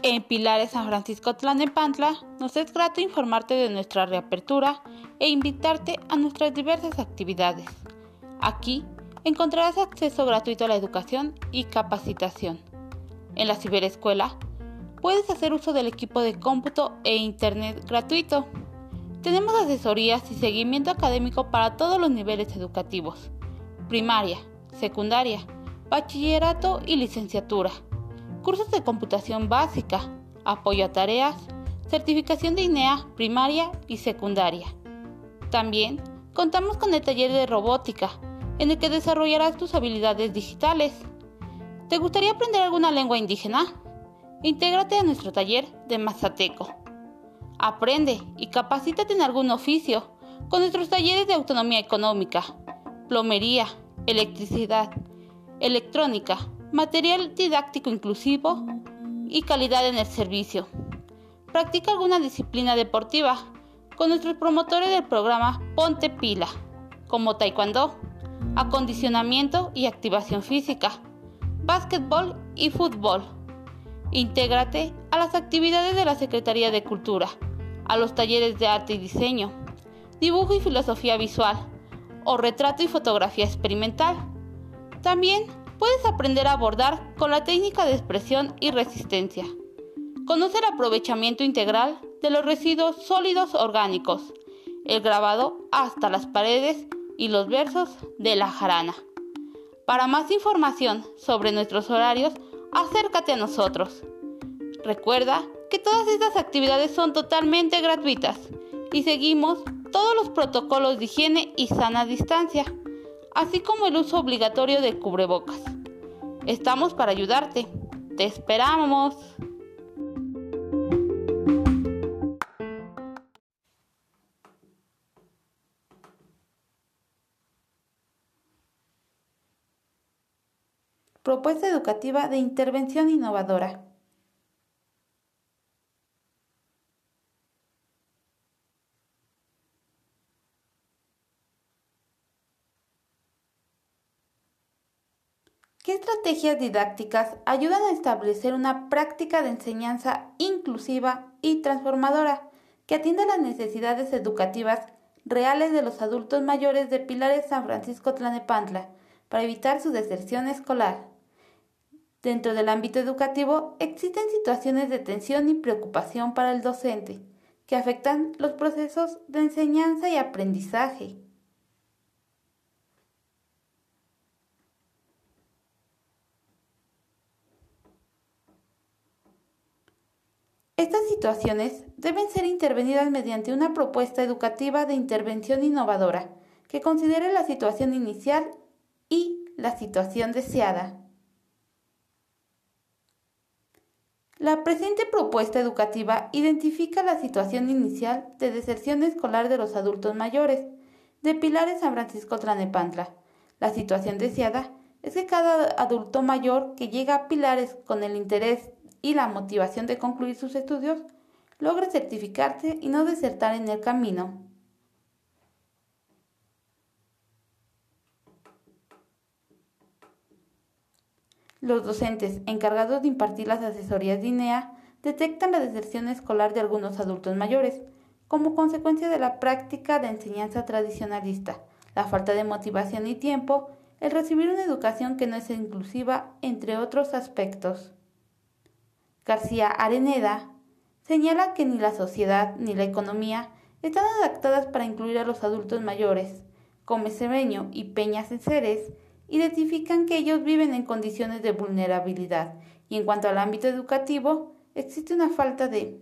En Pilares San Francisco Tlanepantla, nos es grato informarte de nuestra reapertura e invitarte a nuestras diversas actividades. Aquí encontrarás acceso gratuito a la educación y capacitación. En la ciberescuela puedes hacer uso del equipo de cómputo e internet gratuito. Tenemos asesorías y seguimiento académico para todos los niveles educativos, primaria, secundaria, bachillerato y licenciatura cursos de computación básica, apoyo a tareas, certificación de INEA primaria y secundaria. También contamos con el taller de robótica, en el que desarrollarás tus habilidades digitales. ¿Te gustaría aprender alguna lengua indígena? Intégrate a nuestro taller de Mazateco. Aprende y capacítate en algún oficio con nuestros talleres de autonomía económica, plomería, electricidad, electrónica, material didáctico inclusivo y calidad en el servicio. Practica alguna disciplina deportiva con nuestros promotores del programa Ponte Pila, como taekwondo, acondicionamiento y activación física, básquetbol y fútbol. Intégrate a las actividades de la Secretaría de Cultura, a los talleres de arte y diseño, dibujo y filosofía visual, o retrato y fotografía experimental. También puedes aprender a abordar con la técnica de expresión y resistencia. Conoce el aprovechamiento integral de los residuos sólidos orgánicos, el grabado hasta las paredes y los versos de la jarana. Para más información sobre nuestros horarios, acércate a nosotros. Recuerda que todas estas actividades son totalmente gratuitas y seguimos todos los protocolos de higiene y sana distancia así como el uso obligatorio de cubrebocas. Estamos para ayudarte. Te esperamos. Propuesta educativa de intervención innovadora. ¿Qué estrategias didácticas ayudan a establecer una práctica de enseñanza inclusiva y transformadora que atienda las necesidades educativas reales de los adultos mayores de Pilares San Francisco Tlanepantla para evitar su deserción escolar? Dentro del ámbito educativo existen situaciones de tensión y preocupación para el docente que afectan los procesos de enseñanza y aprendizaje. Estas situaciones deben ser intervenidas mediante una propuesta educativa de intervención innovadora que considere la situación inicial y la situación deseada. La presente propuesta educativa identifica la situación inicial de deserción escolar de los adultos mayores de Pilares San Francisco Tlanepantla. La situación deseada es que cada adulto mayor que llega a Pilares con el interés y la motivación de concluir sus estudios, logre certificarse y no desertar en el camino. Los docentes encargados de impartir las asesorías de INEA detectan la deserción escolar de algunos adultos mayores como consecuencia de la práctica de enseñanza tradicionalista, la falta de motivación y tiempo, el recibir una educación que no es inclusiva, entre otros aspectos. García Areneda señala que ni la sociedad ni la economía están adaptadas para incluir a los adultos mayores. Come Cebeño y Peñas Ceres identifican que ellos viven en condiciones de vulnerabilidad y en cuanto al ámbito educativo existe una falta de